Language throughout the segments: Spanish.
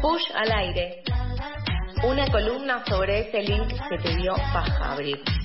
Push al aire. Una columna sobre ese link que te dio paja abrir.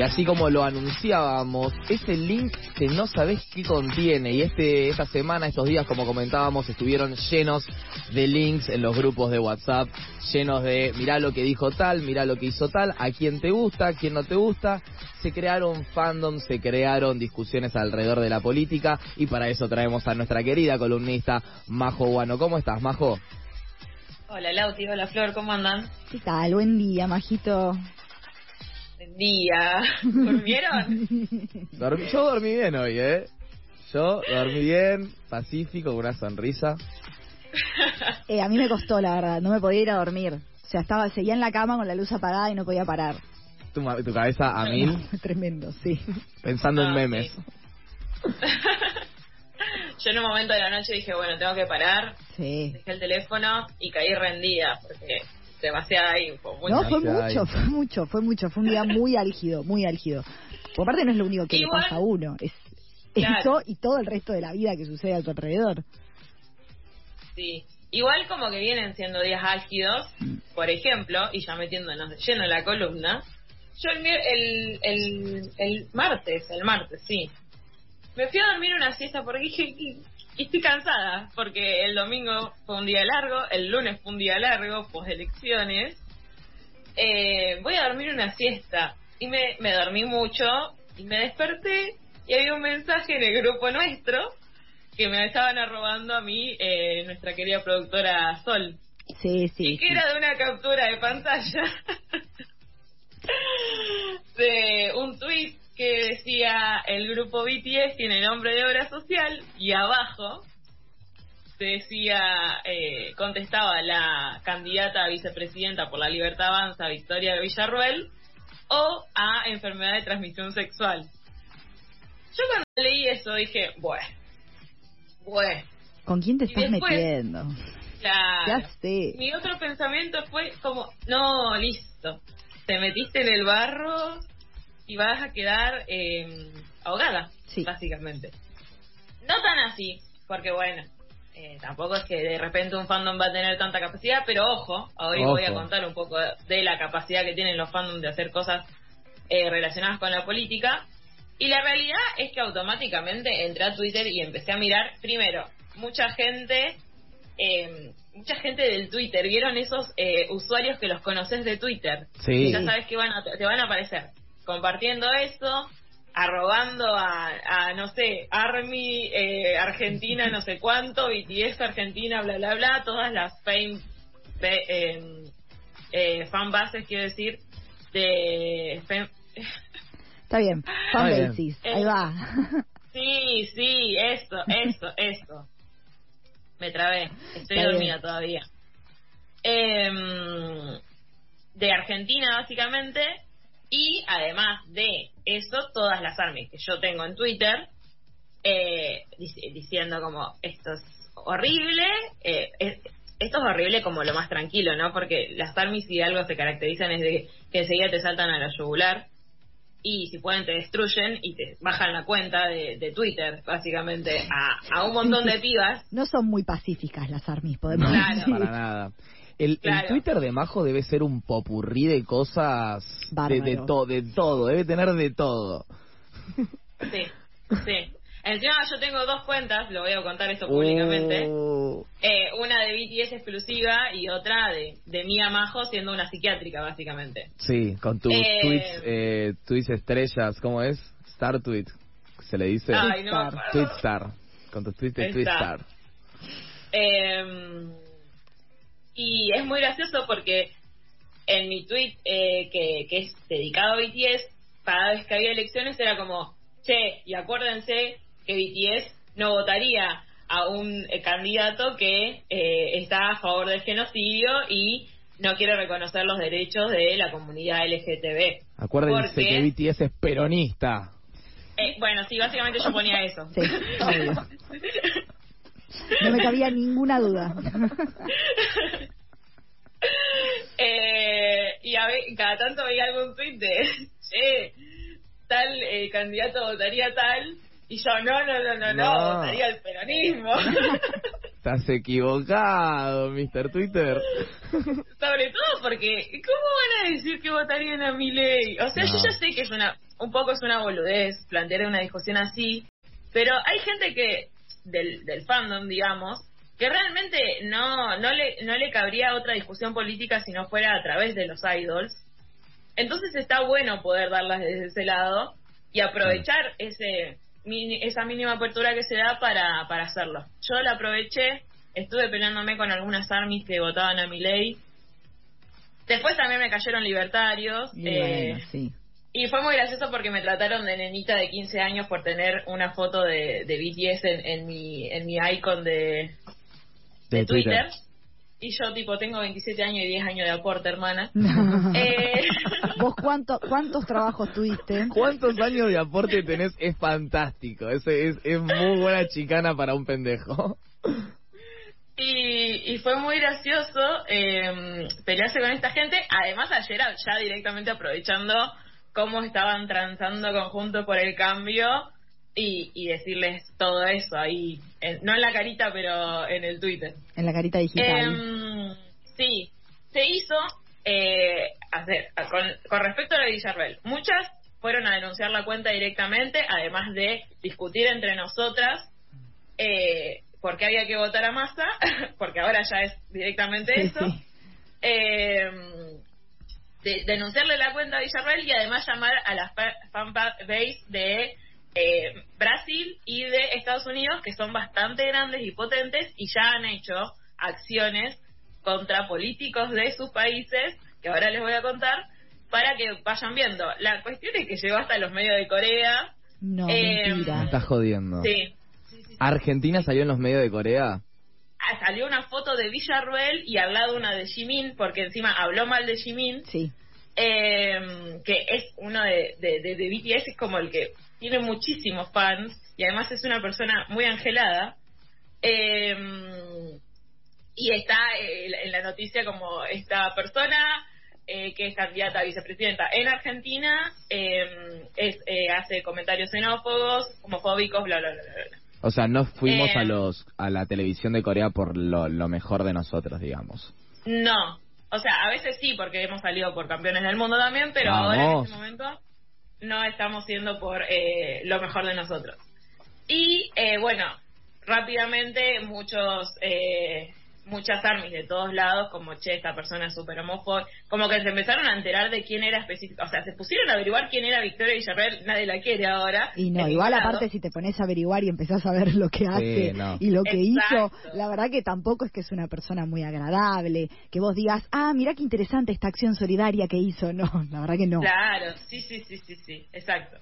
Y así como lo anunciábamos, ese link que no sabés qué contiene. Y este esta semana, estos días, como comentábamos, estuvieron llenos de links en los grupos de WhatsApp, llenos de mirá lo que dijo tal, mirá lo que hizo tal, a quién te gusta, a quién no te gusta. Se crearon fandoms, se crearon discusiones alrededor de la política y para eso traemos a nuestra querida columnista Majo Guano. ¿Cómo estás, Majo? Hola Lauti, hola Flor, ¿cómo andan? ¿Qué tal? Buen día, Majito. Día. ¿Durmieron? Yo dormí bien hoy, ¿eh? Yo dormí bien, pacífico, con una sonrisa. Eh, a mí me costó, la verdad. No me podía ir a dormir. O sea, estaba, seguía en la cama con la luz apagada y no podía parar. Tu, cabeza a mil, Tremendo, sí. pensando en Ah, memes. sí. Yo en un momento de la noche dije, bueno, tengo que parar, Sí. dejé el teléfono y caí rendida porque demasiada info. mucha No, fue mucho, fue mucho, fue mucho. Fue un día muy álgido, muy álgido. Por parte no es lo único que Igual- le pasa a uno. Es Claro. eso y todo el resto de la vida que sucede a tu alrededor. Sí. Igual como que vienen siendo días álgidos, por ejemplo, y ya metiéndonos de lleno en la columna, yo el, el, el martes, el martes, sí, me fui a dormir una siesta porque dije, y, estoy cansada, porque el domingo fue un día largo, el lunes fue un día largo, pues elecciones, eh, voy a dormir una siesta, y me, me dormí mucho, y me desperté, y había un mensaje en el grupo nuestro, que me estaban arrobando a mí eh, nuestra querida productora Sol. Sí, sí. y que sí. era de una captura de pantalla el grupo BTS tiene nombre de obra social y abajo decía, eh, contestaba la candidata a vicepresidenta por la Libertad Avanza, Victoria Villarruel, o a enfermedad de transmisión sexual. Yo cuando leí eso dije, bueno, bueno, ¿Con quién te y estás después- metiendo? claro. Ya sé. Mi otro pensamiento fue como, no, listo, te metiste en el barro y vas a quedar eh, ahogada, Sí. básicamente. No tan así, porque bueno, eh, tampoco es que de repente un fandom va a tener tanta capacidad, pero ojo, hoy Ojo. voy a contar un poco de la capacidad que tienen los fandoms de hacer cosas eh, relacionadas con la política. Y la realidad es que automáticamente entré a Twitter y empecé a mirar, primero, mucha gente, eh, mucha gente del Twitter, ¿vieron esos eh, usuarios que los conoces de Twitter? Sí. Y ya sabes que van a, te van a aparecer compartiendo eso, arrobando a, a, no sé, Army, eh, Argentina, no sé cuánto, BTS Argentina, bla, bla, bla, todas las fame, fe- eh, eh, fan bases, quiero decir, de... fam- Está bien. Está Fan. Eh, Ahí va. Sí, sí, eso, eso, eso. Me trabé, estoy Está dormida bien. todavía. Em, de Argentina, básicamente, y además de eso, todas las armies que yo tengo en Twitter, eh, dic- diciendo como, esto es horrible, eh, es- esto es horrible como lo más tranquilo, ¿no? Porque las armies si algo se caracterizan es de que enseguida te saltan a la yugular y si pueden te destruyen y te bajan la cuenta de, de Twitter, básicamente, a, a un montón de pibas. No son muy pacíficas las armies, podemos decir. Para nada. El, el. Twitter de Majo debe ser un popurrí de cosas de, de, to- de todo, debe tener de todo. Sí, sí. Encima yo tengo dos cuentas, lo voy a contar esto públicamente. Oh. Eh, una de BTS exclusiva y otra de, de Mia Majo siendo una psiquiátrica, básicamente. Sí, con tus Eh. tweets, eh, tweets estrellas, ¿cómo es? Star tweet, se le dice. Ay, no me Twitter. acuerdo. Tweet star, con tus tweets de tweet star. Eh, y es muy gracioso porque en mi tweet eh, que, que es dedicado a BTS, cada vez que había elecciones era como, che, y acuérdense que BTS no votaría a un eh, candidato que eh, está a favor del genocidio y no quiere reconocer los derechos de la comunidad LGTB. Acuérdense Porque- que BTS es peronista. Eh, bueno, sí, básicamente yo ponía eso. Sí. No me cabía ninguna duda. eh, y a ver, cada tanto veía algún tweet de, che, tal eh, candidato votaría tal, y yo, no, no, no, no, no, No. votaría el peronismo. Estás equivocado, Mr. Twitter. Sobre todo porque, ¿cómo van a decir que votarían a mi ley? O sea, No. yo ya sé que es una, un poco es una boludez plantear una discusión así, pero hay gente que, del, del fandom, digamos, que realmente no, no, le, no le cabría otra discusión política si no fuera a través de los idols. Entonces está bueno poder darlas desde ese lado y aprovechar ese esa mínima apertura que se da para, para hacerlo. Yo la aproveché, estuve peleándome con algunas armies que votaban a mi ley. Después también me cayeron libertarios. Eh, sí. Y fue muy gracioso porque me trataron de nenita de 15 años por tener una foto de, de BTS en, en mi en mi icon de, de, De Twitter. Twitter. Y yo, tipo, tengo 27 años y 10 años de aporte, hermana. Eh, ¿Vos cuánto, cuántos trabajos tuviste? ¿Cuántos años de aporte tenés? Es fantástico. Ese es, es muy buena chicana para un pendejo. y, y fue muy gracioso eh, pelearse con esta gente. Además, ayer ya directamente aprovechando cómo estaban transando conjunto por el cambio y, y decirles todo eso ahí. en- no en la carita, pero en el Twitter. En la carita digital. Em, sí, se hizo eh, hacer, con, con respecto a la Villarreal. Muchas fueron a denunciar la cuenta directamente, además de discutir entre nosotras eh, por qué había que votar a Massa, porque ahora ya es directamente Sí, eso. sí. Eh, de- denunciarle la cuenta a Villarreal y además llamar a la fa- fanbase de eh, Brasil y de Estados Unidos, que son bastante grandes y potentes y ya han hecho acciones contra políticos de sus países, que ahora les voy a contar, para que vayan viendo. La cuestión es que llegó hasta los medios de Corea. No, Me mentira. estás jodiendo. Sí. ¿Argentina salió en los medios de Corea? Salió una foto de Villarruel y al lado una de Jimin, porque encima habló mal de Jimin. Sí. eh, que es uno de, de, de, de BTS, es como el que tiene muchísimos fans y además es una persona muy angelada. Eh, y está eh, en la noticia como esta persona eh, que es candidata a vicepresidenta en Argentina, eh, es, eh, hace comentarios xenófobos, homofóbicos, bla, bla, bla, bla. O sea, no fuimos Eh. a los a la televisión de Corea por lo, lo mejor de nosotros, digamos. No, o sea, a veces sí, porque hemos salido por campeones del mundo también, pero ahora en este momento no estamos siendo por eh, lo mejor de nosotros. Y eh, bueno, rápidamente muchos, eh, muchas armies de todos lados, como che, esta persona es súper homófoba, como que se empezaron a enterar de quién era específico, o sea, se pusieron a averiguar quién era Victoria Villarreal, nadie la quiere ahora. Y no, igual lado. aparte si te pones a averiguar y empezás a ver lo que hace no. y lo que Exacto. hizo, la verdad que tampoco es que es una persona muy agradable, que vos digas, ah, mira qué interesante esta acción solidaria que hizo, no, la verdad que no. Claro, sí, sí, sí, sí, sí, exacto.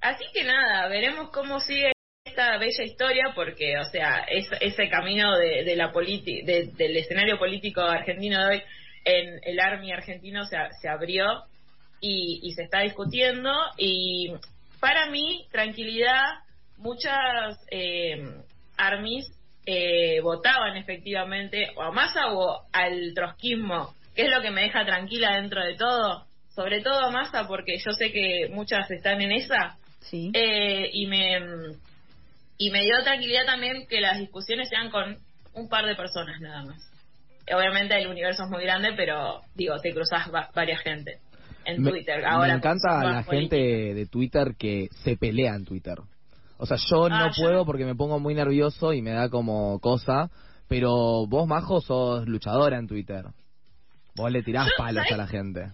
Así que nada, veremos cómo sigue esta bella historia, porque, o sea, es, ese camino de, de la politi de- del escenario político argentino de hoy en el Army argentino se, se abrió y, y se está discutiendo. Y para mí, tranquilidad, muchas eh, armies eh, votaban efectivamente o a Massa o al trotskismo, que es lo que me deja tranquila dentro de todo. Sobre todo a Massa, porque yo sé que muchas están en esa. Sí. Eh, y me y me dio tranquilidad también que las discusiones sean con un par de personas nada más. Obviamente el universo es muy grande, pero digo, te cruzas va- varias gente en Me- Twitter. Me, Ahora encanta más la gente de Twitter que se pelea en Twitter. O sea, yo no Ah, yo puedo no. porque me pongo muy nervioso y me da como cosa. Pero vos, Majo, sos luchadora en Twitter. Vos le tirás palos a la gente.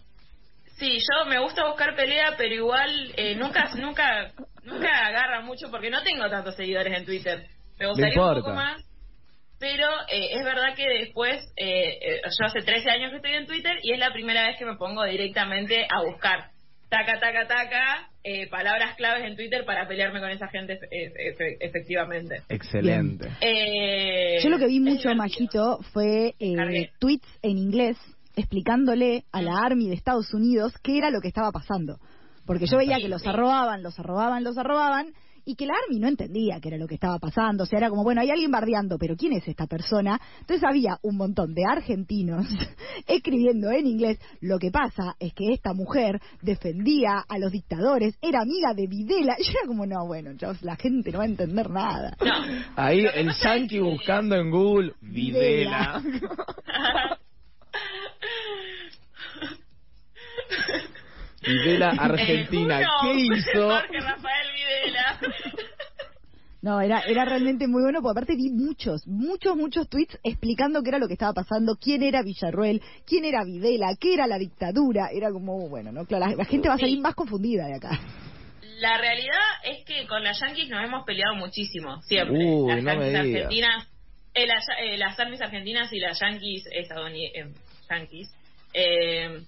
Sí, yo me gusta buscar pelea, pero igual eh, nunca nunca nunca agarra mucho porque no tengo tantos seguidores en Twitter. Me gustaría un poco más. Pero eh, es verdad que después, eh, eh, yo hace 13 años que estoy en Twitter y es la primera vez que me pongo directamente a buscar. Taca, taca, taca, eh, palabras claves en Twitter para pelearme con esa gente efe- efe- efectivamente. Excelente. Eh, Yo lo que vi mucho. Majito, fue eh, tweets en inglés explicándole a la Army de Estados Unidos qué era lo que estaba pasando. Porque yo veía que los arrobaban, los arrobaban, los arrobaban, y que la Army no entendía qué era lo que estaba pasando. O sea, era como, bueno, hay alguien bardeando, pero ¿quién es esta persona? Entonces había un montón de argentinos escribiendo en inglés. Lo que pasa es que esta mujer defendía a los dictadores, era amiga de Videla. Yo era como, no, bueno, chavos, la gente no va a entender nada. No. Ahí el que- buscando en Google Videla. Videla. Videla Argentina. Eh, ¿Qué hizo? Jorge Rafael Videla. No, era, era realmente muy bueno, porque aparte vi muchos, muchos, muchos tweets explicando qué era lo que estaba pasando, quién era Villarruel, quién era Videla, qué era la dictadura. Era como, bueno, ¿no? Claro, la, la gente va a salir Sí. más confundida de acá. La realidad es que con las Yankees nos hemos peleado muchísimo, siempre. Uy, las no Yankees argentinas, eh, las, eh, las Armies argentinas y las Yankees estadounidenses, Yankees, eh,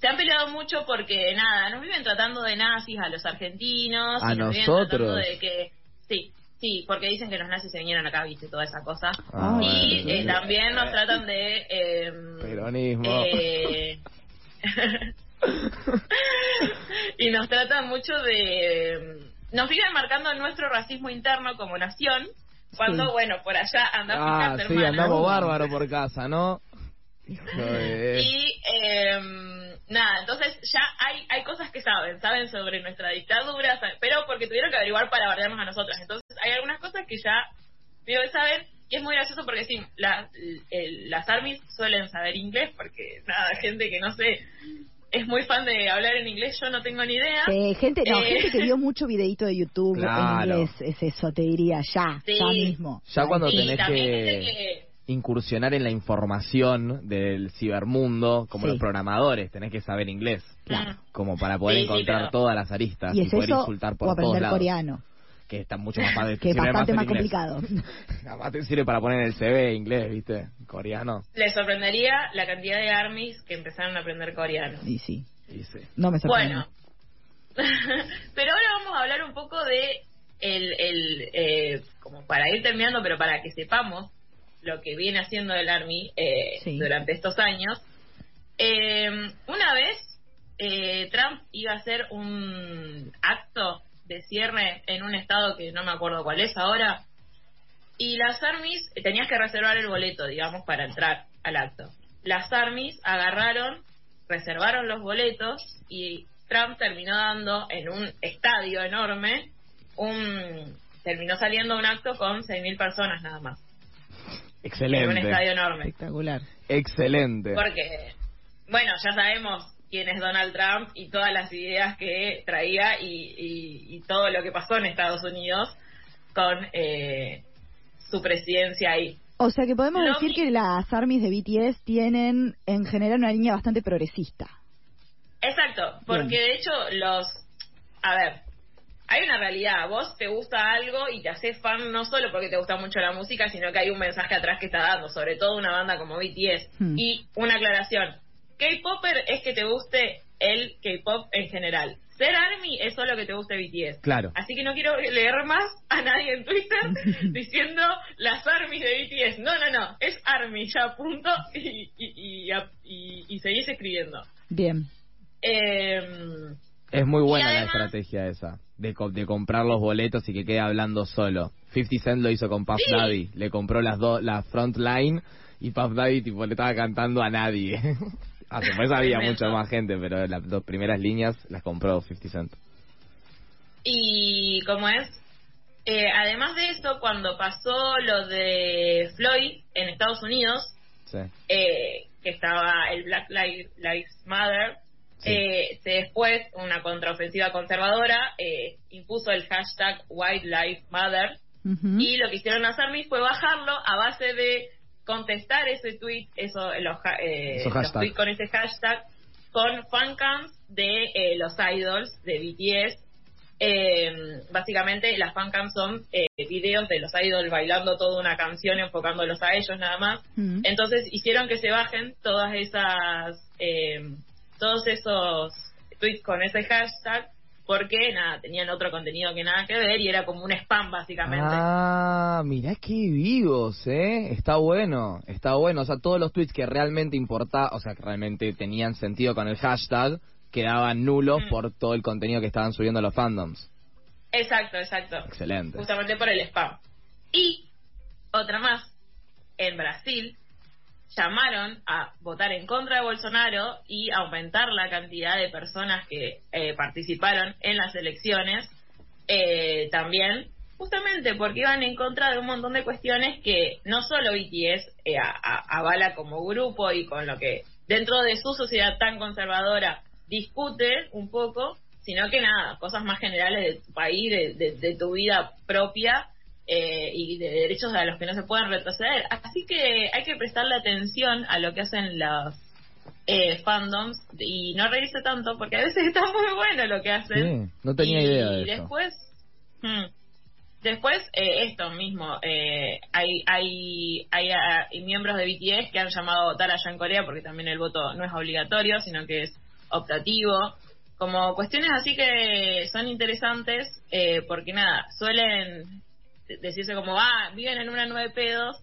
se han peleado mucho porque, nada, nos viven tratando de nazis a los argentinos. ¿A y nos viven nosotros? tratando de que, sí, sí, porque dicen que los nazis se vinieron acá, viste, toda esa cosa. Ah, y bueno, eh, también nos tratan de... eh, Peronismo. y nos tratan mucho de... Nos siguen marcando nuestro racismo interno como nación, cuando, Sí. bueno, por allá anda Ah, sí, hermana. andamos bárbaro por casa, ¿no? Y eh, nada, entonces ya hay hay cosas que saben, saben sobre nuestra dictadura, saben- pero porque tuvieron que averiguar para bardearnos a nosotras. Entonces hay algunas cosas que ya digo que saben y es muy gracioso porque sí, la- el- las armies suelen saber inglés porque nada, gente que no sé es muy fan de hablar en inglés, yo no tengo ni idea. Eh, gente, no, Eh. gente que vio mucho videito de YouTube Claro. en inglés, es eso, te diría, ya, Sí. ya mismo. Ya cuando y tenés también que- gente que incursionar en la información del cibermundo, como Sí. los programadores, tenés que saber inglés, Claro. como para poder Sí, sí, encontrar todas las aristas Y y, es poder eso insultar o por todos aprender lados, coreano, que está mucho más fácil, que es bastante más inglés. complicado. Además te sirve para poner en el CV inglés, ¿viste? Coreano. les sorprendería la cantidad de armies que empezaron a aprender coreano. Y sí, Y sí. no me sorprende. Bueno, pero ahora vamos a hablar un poco de el, el eh, como para ir terminando, pero para que sepamos lo que viene haciendo el Army eh, Sí. durante estos años. Eh, una vez eh, Trump iba a hacer un acto de cierre en un estado que no me acuerdo cuál es ahora, y las armies, tenías que reservar el boleto, digamos, para entrar al acto. Las armies agarraron, reservaron los boletos y Trump terminó dando en un estadio enorme, un terminó saliendo un acto con 6.000 personas nada más. En un Excelente. estadio enorme. Espectacular. Excelente. Porque, bueno, ya sabemos quién es Donald Trump y todas las ideas que traía y, y- y todo lo que pasó en Estados Unidos con eh, su presidencia ahí. O sea que podemos decir mi- que las armies de BTS tienen en general una línea bastante progresista. Exacto, porque Bien. de hecho los... A ver, hay una realidad, vos te gusta algo y te haces fan no solo porque te gusta mucho la música, sino que hay un mensaje atrás que está dando, sobre todo una banda como BTS. Hmm. Y una aclaración, K-Popper es que te guste el K-Pop en general. Ser ARMY es solo que te guste BTS. Claro. Así que no quiero leer más a nadie en Twitter diciendo las ARMYs de BTS. No, no, no, es ARMY ya, punto, y, y, y, y- y seguís escribiendo. Bien. Eh, Es muy buena la estrategia esa, de, co- de comprar los boletos y que quede hablando solo. 50 Cent lo hizo con Puff Sí. Daddy, le compró las dos, la front line y Puff Daddy tipo le estaba cantando a nadie. ah, después había mucha más gente, pero las dos primeras líneas las compró 50 Cent. y como es, eh, además de eso, cuando pasó lo de Floyd en Estados Unidos, Sí. eh, que estaba el Black Lives Matter, Sí. eh, después una contraofensiva conservadora eh, impuso el hashtag Ujú. y lo que hicieron las armies fue bajarlo a base de contestar ese tweet, eso, los, ha- eh, Esos los hashtags. tweets con ese hashtag, con fancams de eh, los idols de BTS. Eh, básicamente las fancams son eh, videos de los idols bailando toda una canción enfocándolos a ellos nada más. Entonces hicieron que se bajen todas esas, eh, todos esos tweets con ese hashtag porque nada, tenían otro contenido que nada que ver y era como un spam básicamente. Ah, mirá qué vivos, ¿eh? Está bueno, está bueno. O sea, todos los tweets que realmente importaban, o sea, que realmente tenían sentido con el hashtag, quedaban nulos Mm. por todo el contenido que estaban subiendo los fandoms. Exacto, exacto. Excelente. Justamente por el spam. Y otra más, en Brasil llamaron a votar en contra de Bolsonaro y aumentar la cantidad de personas que eh, participaron en las elecciones, eh, también justamente porque iban en contra de un montón de cuestiones que no solo BTS eh, avala como grupo y con lo que dentro de su sociedad tan conservadora discute un poco, sino que nada, cosas más generales de tu país, de tu vida propia eh, y de derechos a los que no se pueden retroceder. Así que hay que prestarle atención a lo que hacen los eh, fandoms y no reírse tanto porque a veces está muy bueno lo que hacen. no tenía idea de y después, hmm, después eh, esto mismo, eh, hay, hay, hay, ah, hay, miembros de BTS que han llamado a votar allá en Corea porque también el voto no es obligatorio, sino que es optativo. Como cuestiones así que son interesantes porque nada, suelen decirse como, ah, viven en una nueve pedos,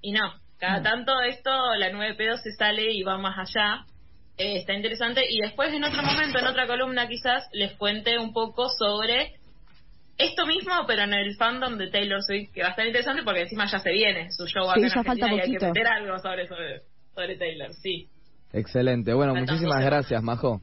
y no, cada mm. tanto esto, la nueve pedos se sale y va más allá. Eh, está interesante. Y después, en otro momento, en otra columna, quizás les cuente un poco sobre esto mismo, pero en el fandom de Taylor Swift, que va a estar interesante porque encima ya se viene su show acá en Argentina y hay que meter algo sobre, sobre, Taylor, sí. Excelente. Bueno, muchísimas gracias, Majo.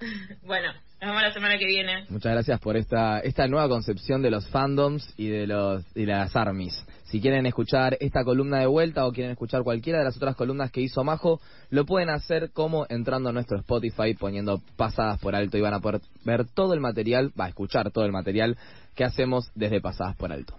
bueno, nos vemos la semana que viene. Muchas gracias por esta esta nueva concepción de los fandoms y de los y las armies. Si quieren escuchar esta columna de vuelta o quieren escuchar cualquiera de las otras columnas que hizo Majo, lo pueden hacer como entrando a nuestro Spotify, poniendo pasadas por alto y van a poder ver todo el material, va a escuchar todo el material que hacemos desde pasadas por alto.